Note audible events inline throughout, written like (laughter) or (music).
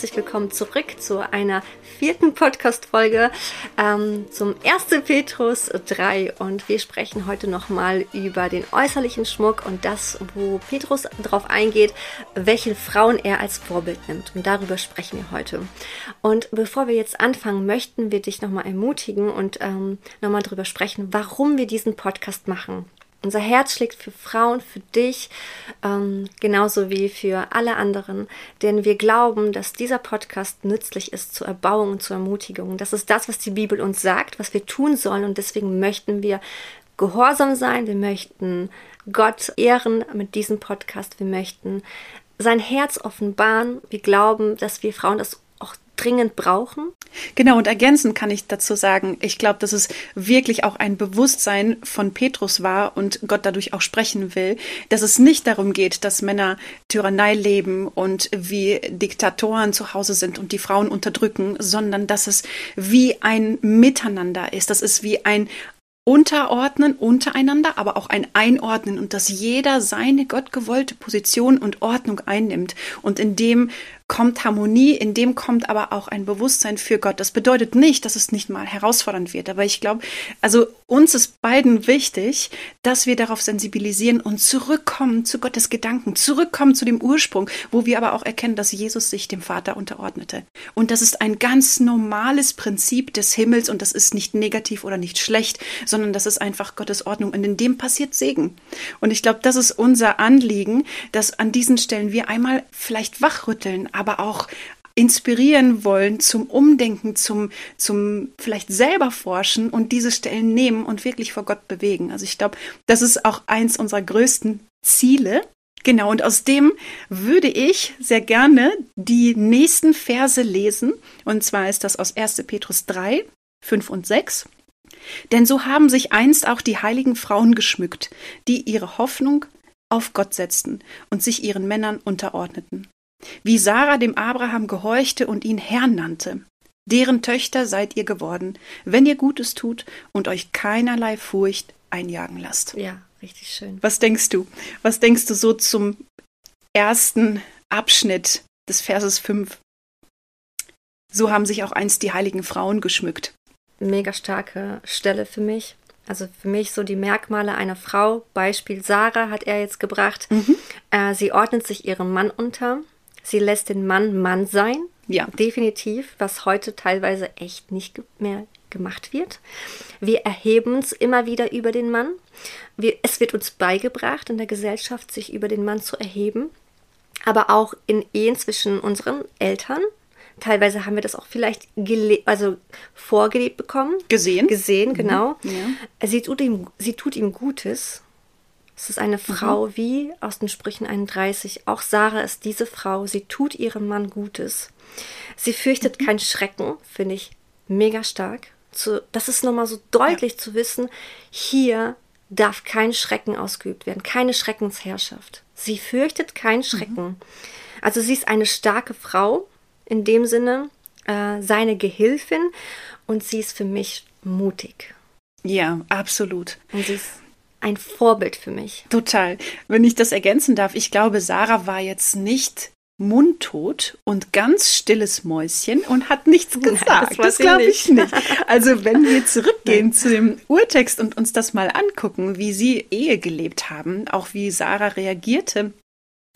herzlich willkommen zurück zu einer vierten Podcast-Folge ähm, zum 1. Petrus 3. Und wir sprechen heute nochmal über den äußerlichen Schmuck und das, wo Petrus darauf eingeht, welche Frauen er als Vorbild nimmt. Und darüber sprechen wir heute. Und bevor wir jetzt anfangen, möchten wir dich nochmal ermutigen und ähm, nochmal darüber sprechen, warum wir diesen Podcast machen. Unser Herz schlägt für Frauen, für dich, ähm, genauso wie für alle anderen, denn wir glauben, dass dieser Podcast nützlich ist zur Erbauung und zur Ermutigung. Das ist das, was die Bibel uns sagt, was wir tun sollen und deswegen möchten wir gehorsam sein, wir möchten Gott ehren mit diesem Podcast, wir möchten sein Herz offenbaren. Wir glauben, dass wir Frauen das dringend brauchen. Genau, und ergänzend kann ich dazu sagen, ich glaube, dass es wirklich auch ein Bewusstsein von Petrus war und Gott dadurch auch sprechen will, dass es nicht darum geht, dass Männer Tyrannei leben und wie Diktatoren zu Hause sind und die Frauen unterdrücken, sondern dass es wie ein Miteinander ist, das ist wie ein Unterordnen untereinander, aber auch ein Einordnen und dass jeder seine gottgewollte Position und Ordnung einnimmt und in dem kommt Harmonie, in dem kommt aber auch ein Bewusstsein für Gott. Das bedeutet nicht, dass es nicht mal herausfordernd wird, aber ich glaube, also uns ist beiden wichtig, dass wir darauf sensibilisieren und zurückkommen zu Gottes Gedanken, zurückkommen zu dem Ursprung, wo wir aber auch erkennen, dass Jesus sich dem Vater unterordnete. Und das ist ein ganz normales Prinzip des Himmels und das ist nicht negativ oder nicht schlecht, sondern das ist einfach Gottes Ordnung und in dem passiert Segen. Und ich glaube, das ist unser Anliegen, dass an diesen Stellen wir einmal vielleicht wachrütteln, aber auch inspirieren wollen zum Umdenken, zum, zum vielleicht selber forschen und diese Stellen nehmen und wirklich vor Gott bewegen. Also ich glaube, das ist auch eins unserer größten Ziele. Genau, und aus dem würde ich sehr gerne die nächsten Verse lesen. Und zwar ist das aus 1. Petrus 3, 5 und 6. Denn so haben sich einst auch die heiligen Frauen geschmückt, die ihre Hoffnung auf Gott setzten und sich ihren Männern unterordneten wie Sarah dem Abraham gehorchte und ihn Herrn nannte. Deren Töchter seid ihr geworden, wenn ihr Gutes tut und euch keinerlei Furcht einjagen lasst. Ja, richtig schön. Was denkst du? Was denkst du so zum ersten Abschnitt des Verses 5? So haben sich auch einst die heiligen Frauen geschmückt. Mega starke Stelle für mich. Also für mich so die Merkmale einer Frau. Beispiel Sarah hat er jetzt gebracht. Mhm. Äh, sie ordnet sich ihrem Mann unter. Sie lässt den Mann Mann sein. Ja. Definitiv, was heute teilweise echt nicht mehr gemacht wird. Wir erheben uns immer wieder über den Mann. Wir, es wird uns beigebracht in der Gesellschaft, sich über den Mann zu erheben. Aber auch in Ehen zwischen unseren Eltern. Teilweise haben wir das auch vielleicht also vorgelebt bekommen. Gesehen. Gesehen, genau. Mhm. Ja. Sie, tut ihm, sie tut ihm Gutes es ist eine Frau mhm. wie aus den Sprüchen 31. Auch Sarah ist diese Frau. Sie tut ihrem Mann Gutes. Sie fürchtet mhm. keinen Schrecken, finde ich mega stark. Zu, das ist nochmal so deutlich ja. zu wissen, hier darf kein Schrecken ausgeübt werden, keine Schreckensherrschaft. Sie fürchtet keinen mhm. Schrecken. Mhm. Also sie ist eine starke Frau, in dem Sinne äh, seine Gehilfin und sie ist für mich mutig. Ja, absolut. Und sie ist ein Vorbild für mich. Total. Wenn ich das ergänzen darf, ich glaube, Sarah war jetzt nicht mundtot und ganz stilles Mäuschen und hat nichts (laughs) gesagt. Nein, das, das glaube ich nicht. Also wenn wir zurückgehen Nein. zu dem Urtext und uns das mal angucken, wie sie Ehe gelebt haben, auch wie Sarah reagierte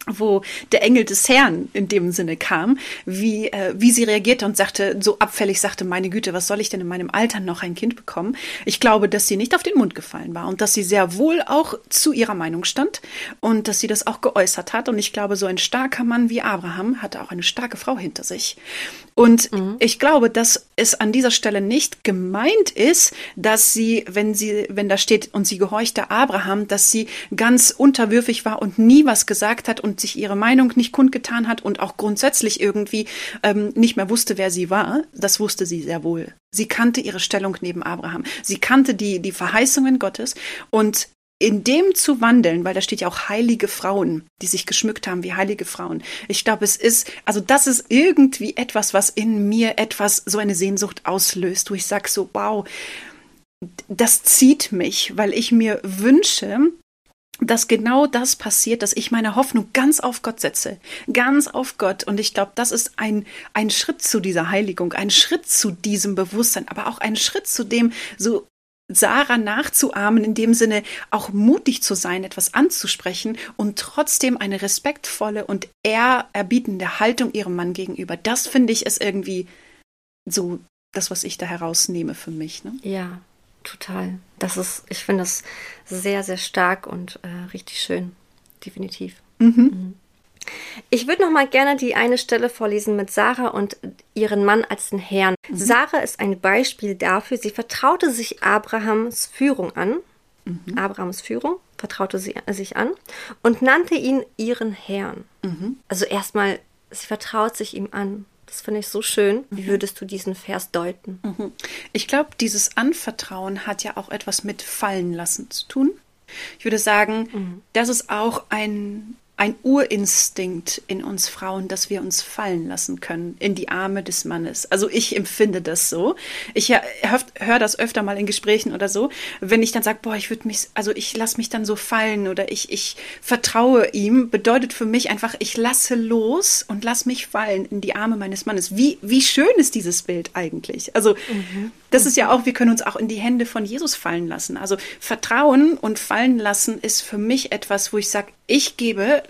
wo der Engel des Herrn in dem Sinne kam, wie, äh, wie sie reagierte und sagte, so abfällig sagte, meine Güte, was soll ich denn in meinem Alter noch ein Kind bekommen? Ich glaube, dass sie nicht auf den Mund gefallen war und dass sie sehr wohl auch zu ihrer Meinung stand und dass sie das auch geäußert hat. Und ich glaube, so ein starker Mann wie Abraham hatte auch eine starke Frau hinter sich. Und mhm. ich glaube, dass es an dieser Stelle nicht gemeint ist, dass sie, wenn sie, wenn da steht und sie gehorchte Abraham, dass sie ganz unterwürfig war und nie was gesagt hat und sich ihre Meinung nicht kundgetan hat und auch grundsätzlich irgendwie ähm, nicht mehr wusste, wer sie war. Das wusste sie sehr wohl. Sie kannte ihre Stellung neben Abraham. Sie kannte die, die Verheißungen Gottes und in dem zu wandeln, weil da steht ja auch heilige Frauen, die sich geschmückt haben wie heilige Frauen. Ich glaube, es ist, also das ist irgendwie etwas, was in mir etwas, so eine Sehnsucht auslöst, wo ich sage so, wow, das zieht mich, weil ich mir wünsche, dass genau das passiert, dass ich meine Hoffnung ganz auf Gott setze, ganz auf Gott. Und ich glaube, das ist ein, ein Schritt zu dieser Heiligung, ein Schritt zu diesem Bewusstsein, aber auch ein Schritt zu dem, so Sarah nachzuahmen, in dem Sinne auch mutig zu sein, etwas anzusprechen und trotzdem eine respektvolle und ehrerbietende Haltung ihrem Mann gegenüber. Das finde ich ist irgendwie so das, was ich da herausnehme für mich. Ne? Ja, total. Das ist, ich finde das sehr, sehr stark und äh, richtig schön. Definitiv. Mhm. Mhm. Ich würde noch mal gerne die eine Stelle vorlesen mit Sarah und ihren Mann als den Herrn. Mhm. Sarah ist ein Beispiel dafür, sie vertraute sich Abrahams Führung an. Mhm. Abrahams Führung vertraute sie sich an und nannte ihn ihren Herrn. Mhm. Also erstmal, sie vertraut sich ihm an. Das finde ich so schön. Wie mhm. würdest du diesen Vers deuten? Mhm. Ich glaube, dieses Anvertrauen hat ja auch etwas mit Fallen lassen zu tun. Ich würde sagen, mhm. das ist auch ein ein Urinstinkt in uns Frauen, dass wir uns fallen lassen können in die Arme des Mannes. Also ich empfinde das so. Ich höre das öfter mal in Gesprächen oder so, wenn ich dann sage, boah, ich würde mich, also ich lasse mich dann so fallen oder ich, ich vertraue ihm, bedeutet für mich einfach, ich lasse los und lass mich fallen in die Arme meines Mannes. Wie, wie schön ist dieses Bild eigentlich? Also mhm. Das ist ja auch, wir können uns auch in die Hände von Jesus fallen lassen. Also Vertrauen und fallen lassen ist für mich etwas, wo ich sage, ich gebe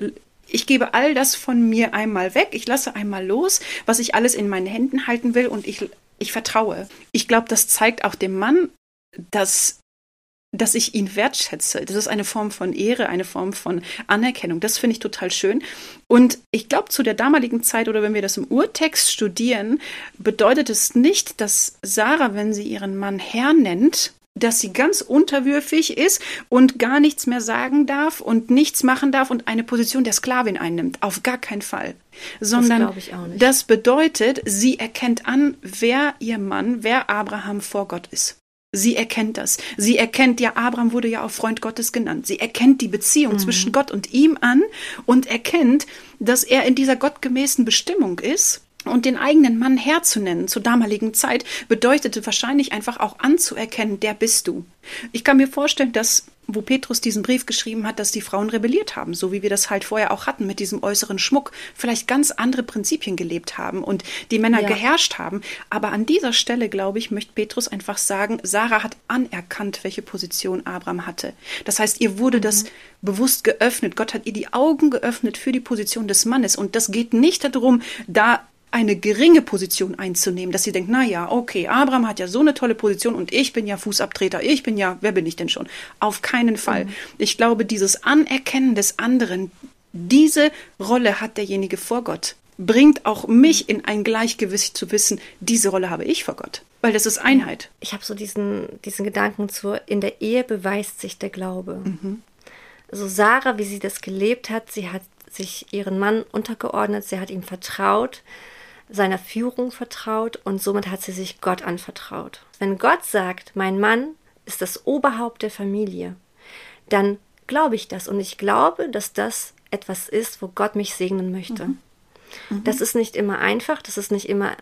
ich gebe all das von mir einmal weg, ich lasse einmal los, was ich alles in meinen Händen halten will und ich, ich vertraue. Ich glaube, das zeigt auch dem Mann, dass dass ich ihn wertschätze. Das ist eine Form von Ehre, eine Form von Anerkennung. Das finde ich total schön. Und ich glaube, zu der damaligen Zeit oder wenn wir das im Urtext studieren, bedeutet es nicht, dass Sarah, wenn sie ihren Mann Herr nennt, dass sie ganz unterwürfig ist und gar nichts mehr sagen darf und nichts machen darf und eine Position der Sklavin einnimmt. Auf gar keinen Fall. Sondern das, das bedeutet, sie erkennt an, wer ihr Mann, wer Abraham vor Gott ist. Sie erkennt das. Sie erkennt, ja, Abraham wurde ja auch Freund Gottes genannt. Sie erkennt die Beziehung mhm. zwischen Gott und ihm an und erkennt, dass er in dieser gottgemäßen Bestimmung ist und den eigenen Mann Herr zu nennen zur damaligen Zeit bedeutete wahrscheinlich einfach auch anzuerkennen, der bist du. Ich kann mir vorstellen, dass, wo Petrus diesen Brief geschrieben hat, dass die Frauen rebelliert haben, so wie wir das halt vorher auch hatten mit diesem äußeren Schmuck, vielleicht ganz andere Prinzipien gelebt haben und die Männer ja. geherrscht haben. Aber an dieser Stelle, glaube ich, möchte Petrus einfach sagen, Sarah hat anerkannt, welche Position Abraham hatte. Das heißt, ihr wurde mhm. das bewusst geöffnet. Gott hat ihr die Augen geöffnet für die Position des Mannes. Und das geht nicht darum, da eine geringe Position einzunehmen, dass sie denkt, na ja, okay, Abraham hat ja so eine tolle Position und ich bin ja Fußabtreter, ich bin ja, wer bin ich denn schon? Auf keinen Fall. Mhm. Ich glaube, dieses Anerkennen des anderen, diese Rolle hat derjenige vor Gott, bringt auch mich in ein Gleichgewicht zu wissen, diese Rolle habe ich vor Gott, weil das ist Einheit. Ich habe so diesen, diesen Gedanken zu, in der Ehe beweist sich der Glaube. Mhm. Also Sarah, wie sie das gelebt hat, sie hat sich ihren Mann untergeordnet, sie hat ihm vertraut, seiner Führung vertraut und somit hat sie sich Gott anvertraut. Wenn Gott sagt, mein Mann ist das Oberhaupt der Familie, dann glaube ich das und ich glaube, dass das etwas ist, wo Gott mich segnen möchte. Mhm. Mhm. Das ist nicht immer einfach, das ist nicht immer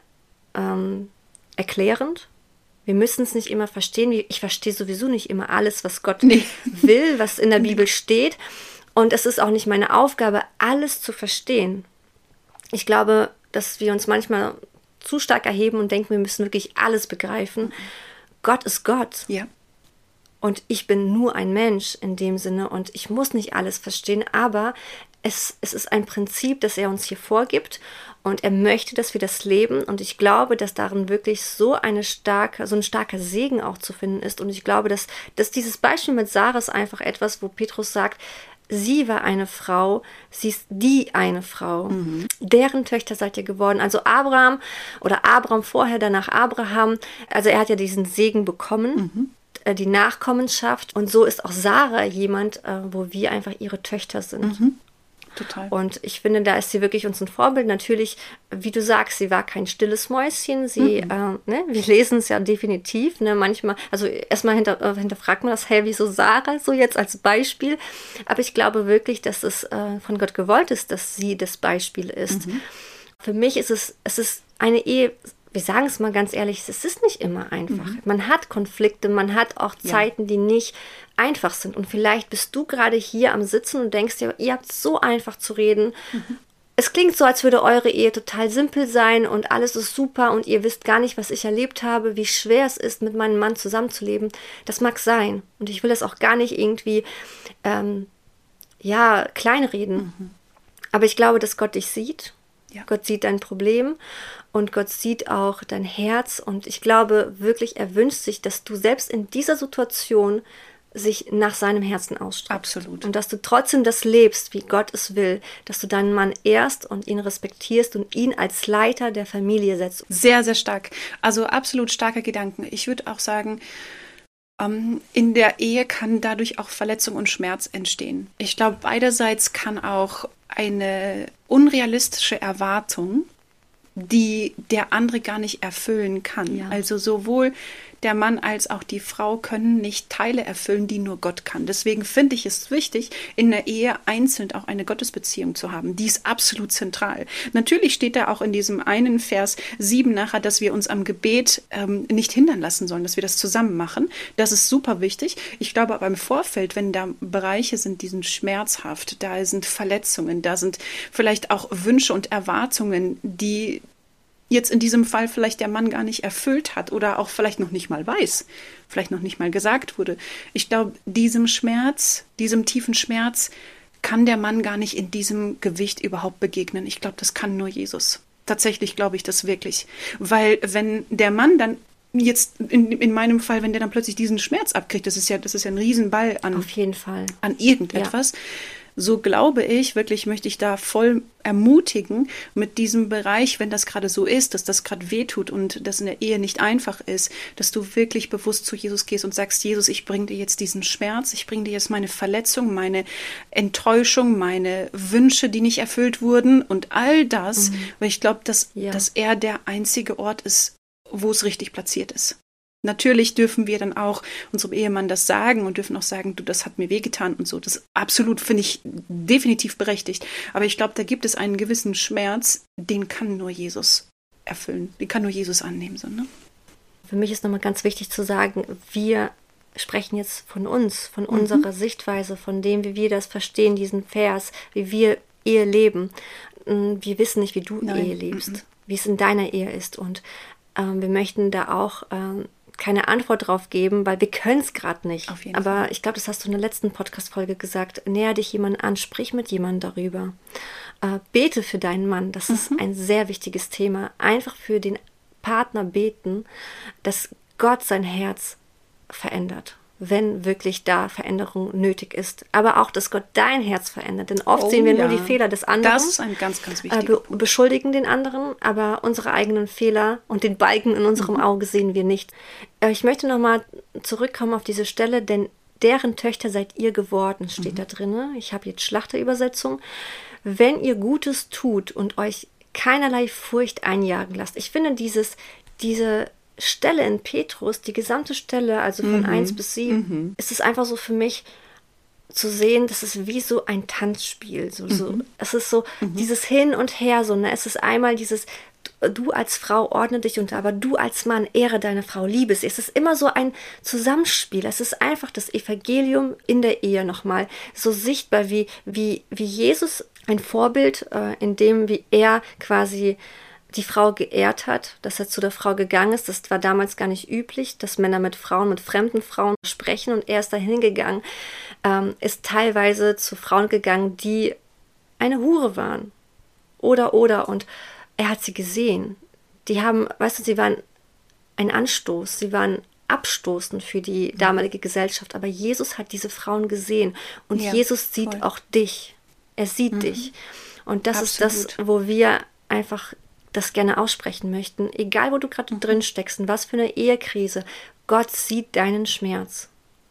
ähm, erklärend. Wir müssen es nicht immer verstehen. Ich verstehe sowieso nicht immer alles, was Gott nee. (laughs) will, was in der Bibel steht. Und es ist auch nicht meine Aufgabe, alles zu verstehen. Ich glaube, dass wir uns manchmal zu stark erheben und denken, wir müssen wirklich alles begreifen. Gott ist Gott. Ja. Und ich bin nur ein Mensch in dem Sinne und ich muss nicht alles verstehen, aber es, es ist ein Prinzip, das er uns hier vorgibt und er möchte, dass wir das leben und ich glaube, dass darin wirklich so eine starke, so ein starker Segen auch zu finden ist und ich glaube, dass, dass dieses Beispiel mit Sarah ist einfach etwas, wo Petrus sagt, sie war eine Frau, sie ist die eine Frau. Mhm. Deren Töchter seid ihr geworden. Also Abraham oder Abraham vorher, danach Abraham. Also er hat ja diesen Segen bekommen. Mhm äh, die Nachkommenschaft. Und so ist auch Sarah jemand, äh, wo wir einfach ihre Töchter sind. Mhm. Total. Und ich finde, da ist sie wirklich uns ein Vorbild. Natürlich, wie du sagst, sie war kein stilles Mäuschen. Sie, mhm. äh, ne, wir lesen es ja definitiv. Ne, manchmal, also erstmal hinter, äh, hinterfragt man das, hey, wieso Sarah so jetzt als Beispiel? Aber ich glaube wirklich, dass es äh, von Gott gewollt ist, dass sie das Beispiel ist. Mhm. Für mich ist es, es ist eine Ehe wir sagen es mal ganz ehrlich, es ist nicht immer einfach. Mhm. Man hat Konflikte, man hat auch Zeiten, ja. die nicht einfach sind. Und vielleicht bist du gerade hier am Sitzen und denkst dir, ihr habt so einfach zu reden. Mhm. Es klingt so, als würde eure Ehe total simpel sein und alles ist super und ihr wisst gar nicht, was ich erlebt habe, wie schwer es ist, mit meinem Mann zusammenzuleben. Das mag sein. Und ich will es auch gar nicht irgendwie, ähm, ja, kleinreden. Mhm. Aber ich glaube, dass Gott dich sieht. Ja. Gott sieht dein Problem und Gott sieht auch dein Herz. Und ich glaube wirklich, er wünscht sich, dass du selbst in dieser Situation sich nach seinem Herzen ausstreckt. Absolut. Und dass du trotzdem das lebst, wie Gott es will, dass du deinen Mann ehrst und ihn respektierst und ihn als Leiter der Familie setzt. Sehr, sehr stark. Also absolut starker Gedanken. Ich würde auch sagen, ähm, in der Ehe kann dadurch auch Verletzung und Schmerz entstehen. Ich glaube, beiderseits kann auch eine unrealistische Erwartung die der andere gar nicht erfüllen kann. Ja. Also sowohl der Mann als auch die Frau können nicht Teile erfüllen, die nur Gott kann. Deswegen finde ich es wichtig, in der Ehe einzeln auch eine Gottesbeziehung zu haben. Die ist absolut zentral. Natürlich steht da auch in diesem einen Vers sieben nachher, dass wir uns am Gebet ähm, nicht hindern lassen sollen, dass wir das zusammen machen. Das ist super wichtig. Ich glaube aber im Vorfeld, wenn da Bereiche sind, die sind schmerzhaft, da sind Verletzungen, da sind vielleicht auch Wünsche und Erwartungen, die jetzt in diesem Fall vielleicht der Mann gar nicht erfüllt hat oder auch vielleicht noch nicht mal weiß, vielleicht noch nicht mal gesagt wurde. Ich glaube, diesem Schmerz, diesem tiefen Schmerz kann der Mann gar nicht in diesem Gewicht überhaupt begegnen. Ich glaube, das kann nur Jesus. Tatsächlich glaube ich das wirklich. Weil wenn der Mann dann jetzt in, in meinem Fall, wenn der dann plötzlich diesen Schmerz abkriegt, das ist ja, das ist ja ein Riesenball an, Auf jeden Fall. an irgendetwas. Ja so glaube ich, wirklich möchte ich da voll ermutigen mit diesem Bereich, wenn das gerade so ist, dass das gerade wehtut und das in der Ehe nicht einfach ist, dass du wirklich bewusst zu Jesus gehst und sagst, Jesus, ich bringe dir jetzt diesen Schmerz, ich bringe dir jetzt meine Verletzung, meine Enttäuschung, meine Wünsche, die nicht erfüllt wurden und all das, mhm. weil ich glaube, dass, ja. dass er der einzige Ort ist, wo es richtig platziert ist. Natürlich dürfen wir dann auch unserem Ehemann das sagen und dürfen auch sagen, du, das hat mir wehgetan und so. Das absolut finde ich definitiv berechtigt. Aber ich glaube, da gibt es einen gewissen Schmerz, den kann nur Jesus erfüllen. Den kann nur Jesus annehmen. So, ne? Für mich ist nochmal ganz wichtig zu sagen, wir sprechen jetzt von uns, von mhm. unserer Sichtweise, von dem, wie wir das verstehen, diesen Vers, wie wir Ehe leben. Mm, wir wissen nicht, wie du Nein. Ehe lebst, mhm. wie es in deiner Ehe ist. Und ähm, wir möchten da auch ähm, keine Antwort drauf geben, weil wir können es gerade nicht. Aber Fall. ich glaube, das hast du in der letzten Podcast-Folge gesagt. Näher dich jemand an, sprich mit jemandem darüber. Äh, bete für deinen Mann. Das mhm. ist ein sehr wichtiges Thema. Einfach für den Partner beten, dass Gott sein Herz verändert wenn wirklich da Veränderung nötig ist. Aber auch, dass Gott dein Herz verändert. Denn oft oh, sehen wir ja. nur die Fehler des anderen. Das ist ein ganz, ganz äh, wichtiger äh, be Beschuldigen den anderen, aber unsere eigenen Fehler und den Balken in unserem mhm. Auge sehen wir nicht. Äh, ich möchte nochmal zurückkommen auf diese Stelle, denn deren Töchter seid ihr geworden, steht mhm. da drin. Ich habe jetzt Schlachterübersetzung. Wenn ihr Gutes tut und euch keinerlei Furcht einjagen lasst. Ich finde dieses, diese Stelle in Petrus, die gesamte Stelle, also von mhm. 1 bis 7, mhm. ist es einfach so für mich zu sehen, das ist wie so ein Tanzspiel. So, mhm. so, es ist so mhm. dieses Hin und Her, so, ne? Es ist einmal dieses, du als Frau ordne dich unter, aber du als Mann ehre deine Frau, liebe sie. Es ist immer so ein Zusammenspiel. Es ist einfach das Evangelium in der Ehe nochmal so sichtbar, wie, wie, wie Jesus ein Vorbild, äh, in dem, wie er quasi die Frau geehrt hat, dass er zu der Frau gegangen ist. Das war damals gar nicht üblich, dass Männer mit Frauen, mit fremden Frauen sprechen und er ist dahin gegangen, ähm, ist teilweise zu Frauen gegangen, die eine Hure waren. Oder, oder. Und er hat sie gesehen. Die haben, weißt du, sie waren ein Anstoß, sie waren abstoßend für die damalige Gesellschaft. Aber Jesus hat diese Frauen gesehen und ja, Jesus sieht voll. auch dich. Er sieht mhm. dich. Und das Absolut. ist das, wo wir einfach das gerne aussprechen möchten, egal wo du gerade mhm. drin steckst und was für eine Ehekrise, Gott sieht deinen Schmerz.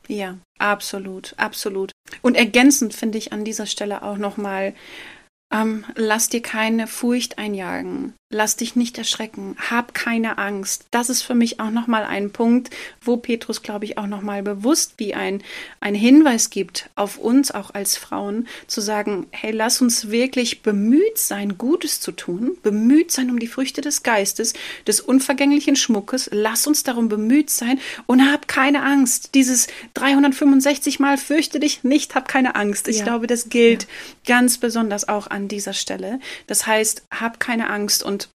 Ja, absolut, absolut. Und ergänzend finde ich an dieser Stelle auch nochmal, ähm, lass dir keine Furcht einjagen. Lass dich nicht erschrecken. Hab keine Angst. Das ist für mich auch nochmal ein Punkt, wo Petrus, glaube ich, auch nochmal bewusst wie ein, ein Hinweis gibt auf uns, auch als Frauen, zu sagen, hey, lass uns wirklich bemüht sein, Gutes zu tun, bemüht sein um die Früchte des Geistes, des unvergänglichen Schmuckes. Lass uns darum bemüht sein und hab keine Angst. Dieses 365 Mal fürchte dich nicht, hab keine Angst. Ich ja. glaube, das gilt ja. ganz besonders auch an dieser Stelle. Das heißt, hab keine Angst und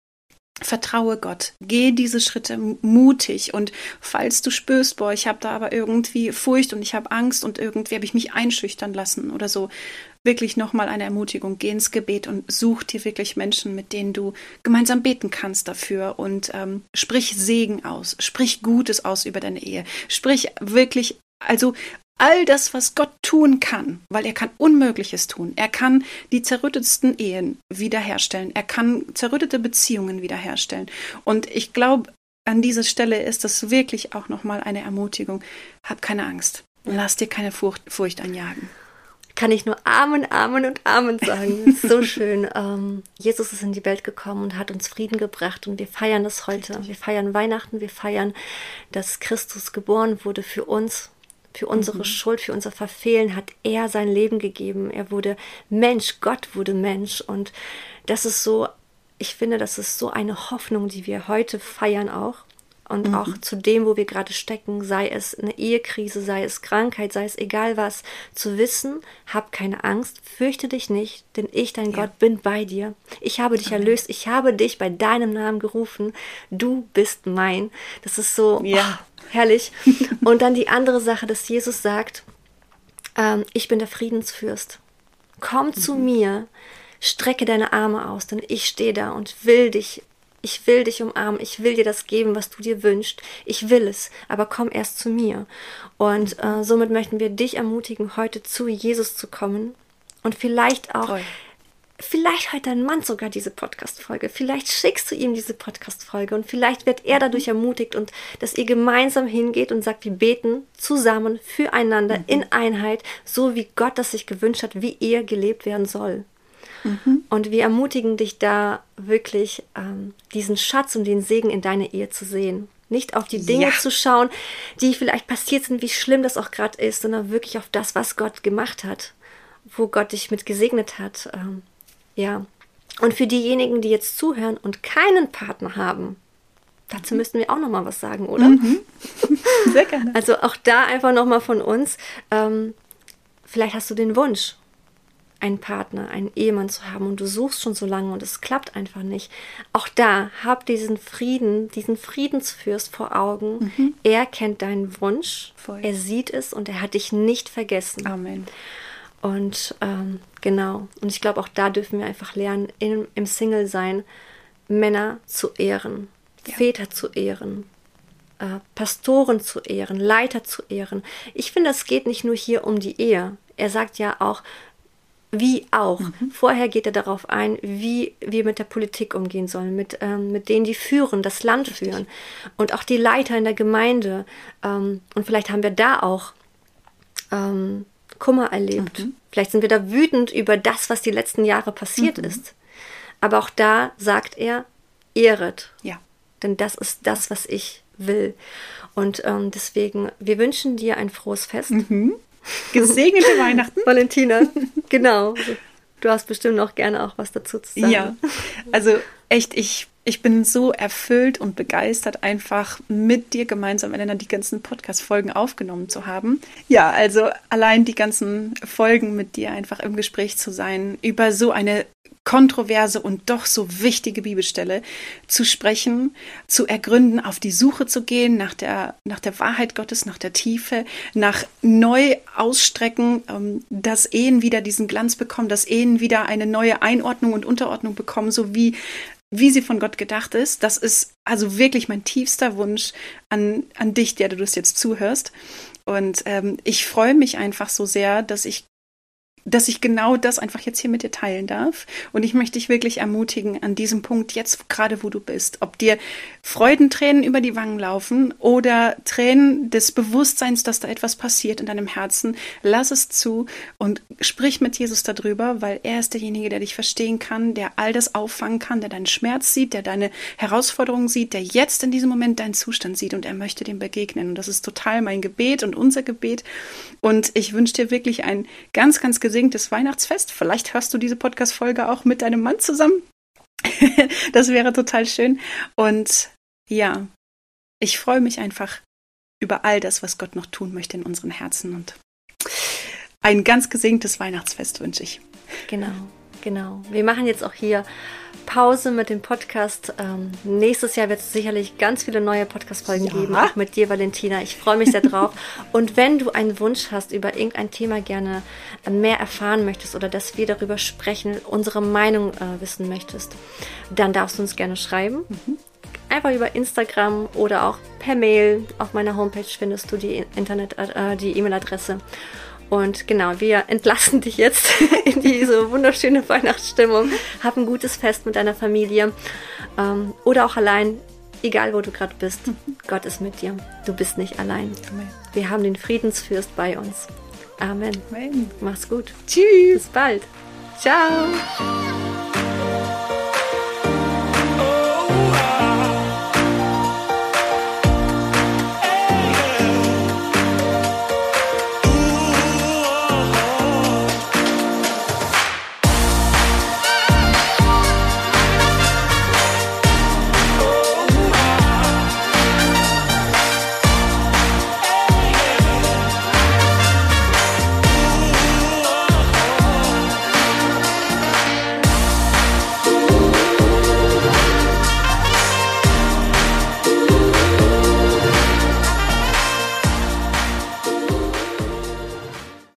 Vertraue Gott, geh diese Schritte mutig und falls du spürst, boah, ich habe da aber irgendwie Furcht und ich habe Angst und irgendwie habe ich mich einschüchtern lassen oder so, wirklich nochmal eine Ermutigung, geh ins Gebet und such dir wirklich Menschen, mit denen du gemeinsam beten kannst dafür und ähm, sprich Segen aus, sprich Gutes aus über deine Ehe, sprich wirklich also all das, was Gott tun kann, weil er kann Unmögliches tun. Er kann die zerrüttetsten Ehen wiederherstellen. Er kann zerrüttete Beziehungen wiederherstellen. Und ich glaube, an dieser Stelle ist das wirklich auch nochmal eine Ermutigung. Hab keine Angst. Lass dir keine Furcht, Furcht einjagen. Kann ich nur Amen, Amen und Amen sagen. (laughs) so schön. Ähm, Jesus ist in die Welt gekommen und hat uns Frieden gebracht und wir feiern das heute. Wir feiern Weihnachten, wir feiern, dass Christus geboren wurde für uns, für unsere mhm. Schuld, für unser Verfehlen hat er sein Leben gegeben. Er wurde Mensch, Gott wurde Mensch. Und das ist so, ich finde, das ist so eine Hoffnung, die wir heute feiern auch. Und mhm. auch zu dem, wo wir gerade stecken, sei es eine Ehekrise, sei es Krankheit, sei es egal was, zu wissen, hab keine Angst, fürchte dich nicht, denn ich, dein ja. Gott, bin bei dir. Ich habe dich Amen. erlöst, ich habe dich bei deinem Namen gerufen, du bist mein. Das ist so, ja. Oh, herrlich. (laughs) Und dann die andere Sache, dass Jesus sagt, ähm, ich bin der Friedensfürst. Komm mhm. zu mir, strecke deine Arme aus, denn ich stehe da und will dich, ich will dich umarmen, ich will dir das geben, was du dir wünschst. Ich will es, aber komm erst zu mir. Und äh, somit möchten wir dich ermutigen, heute zu Jesus zu kommen und vielleicht auch Toll vielleicht hört dein Mann sogar diese Podcast-Folge. Vielleicht schickst du ihm diese Podcast-Folge und vielleicht wird er dadurch ermutigt und dass ihr gemeinsam hingeht und sagt, wir beten zusammen füreinander mhm. in Einheit, so wie Gott das sich gewünscht hat, wie Ehe gelebt werden soll. Mhm. Und wir ermutigen dich da wirklich, ähm, diesen Schatz und den Segen in deine Ehe zu sehen. Nicht auf die Dinge ja. zu schauen, die vielleicht passiert sind, wie schlimm das auch gerade ist, sondern wirklich auf das, was Gott gemacht hat, wo Gott dich mit gesegnet hat. Ähm, ja. Und für diejenigen, die jetzt zuhören und keinen Partner haben, dazu müssten wir auch noch mal was sagen, oder? Mhm. (laughs) Sehr gerne. Also auch da einfach noch mal von uns. Ähm, vielleicht hast du den Wunsch, einen Partner, einen Ehemann zu haben und du suchst schon so lange und es klappt einfach nicht. Auch da hab diesen Frieden, diesen Friedensfürst vor Augen. Mhm. Er kennt deinen Wunsch, Voll. er sieht es und er hat dich nicht vergessen. Amen. Und ähm, genau, und ich glaube, auch da dürfen wir einfach lernen, in, im Single-Sein Männer zu ehren, ja. Väter zu ehren, äh, Pastoren zu ehren, Leiter zu ehren. Ich finde, es geht nicht nur hier um die Ehe. Er sagt ja auch, wie auch. Mhm. Vorher geht er darauf ein, wie wir mit der Politik umgehen sollen, mit, ähm, mit denen, die führen, das Land Richtig. führen. Und auch die Leiter in der Gemeinde. Ähm, und vielleicht haben wir da auch ähm, Kummer erlebt. Mhm. Vielleicht sind wir da wütend über das, was die letzten Jahre passiert mhm. ist. Aber auch da sagt er, ehret. Ja. Denn das ist das, was ich will. Und ähm, deswegen, wir wünschen dir ein frohes Fest. Gesegnete (laughs) Weihnachten. Valentina, genau. Du hast bestimmt noch gerne auch was dazu zu sagen. Ja, also echt, ich ich bin so erfüllt und begeistert, einfach mit dir gemeinsam, Elena, die ganzen Podcast-Folgen aufgenommen zu haben. Ja, also allein die ganzen Folgen mit dir einfach im Gespräch zu sein, über so eine kontroverse und doch so wichtige Bibelstelle zu sprechen, zu ergründen, auf die Suche zu gehen nach der, nach der Wahrheit Gottes, nach der Tiefe, nach neu ausstrecken, ähm, dass Ehen wieder diesen Glanz bekommen, dass Ehen wieder eine neue Einordnung und Unterordnung bekommen, so wie wie sie von Gott gedacht ist. Das ist also wirklich mein tiefster Wunsch an, an dich, der du das jetzt zuhörst. Und ähm, ich freue mich einfach so sehr, dass ich dass ich genau das einfach jetzt hier mit dir teilen darf. Und ich möchte dich wirklich ermutigen an diesem Punkt, jetzt gerade wo du bist, ob dir Freudentränen über die Wangen laufen oder Tränen des Bewusstseins, dass da etwas passiert in deinem Herzen, lass es zu und sprich mit Jesus darüber, weil er ist derjenige, der dich verstehen kann, der all das auffangen kann, der deinen Schmerz sieht, der deine Herausforderungen sieht, der jetzt in diesem Moment deinen Zustand sieht und er möchte dem begegnen. Und das ist total mein Gebet und unser Gebet. Und ich wünsche dir wirklich ein ganz, ganz gesegnetes Weihnachtsfest. Vielleicht hörst du diese Podcast-Folge auch mit deinem Mann zusammen. (laughs) das wäre total schön. Und ja, ich freue mich einfach über all das, was Gott noch tun möchte in unseren Herzen. Und ein ganz gesegnetes Weihnachtsfest wünsche ich. Genau, genau. Wir machen jetzt auch hier Pause mit dem Podcast. Ähm, nächstes Jahr wird es sicherlich ganz viele neue Podcast-Folgen ja. geben, auch mit dir, Valentina. Ich freue mich sehr (laughs) drauf. Und wenn du einen Wunsch hast, über irgendein Thema gerne mehr erfahren möchtest oder dass wir darüber sprechen, unsere Meinung äh, wissen möchtest, dann darfst du uns gerne schreiben. Mhm. Einfach über Instagram oder auch per Mail. Auf meiner Homepage findest du die Internet, äh, die E-Mail-Adresse. Und genau, wir entlassen dich jetzt (laughs) in diese wunderschöne Weihnachtsstimmung. Hab ein gutes Fest mit deiner Familie ähm, oder auch allein, egal wo du gerade bist. Gott ist mit dir. Du bist nicht allein. Amen. Wir haben den Friedensfürst bei uns. Amen. Amen. Mach's gut. Tschüss. Bis bald. Ciao.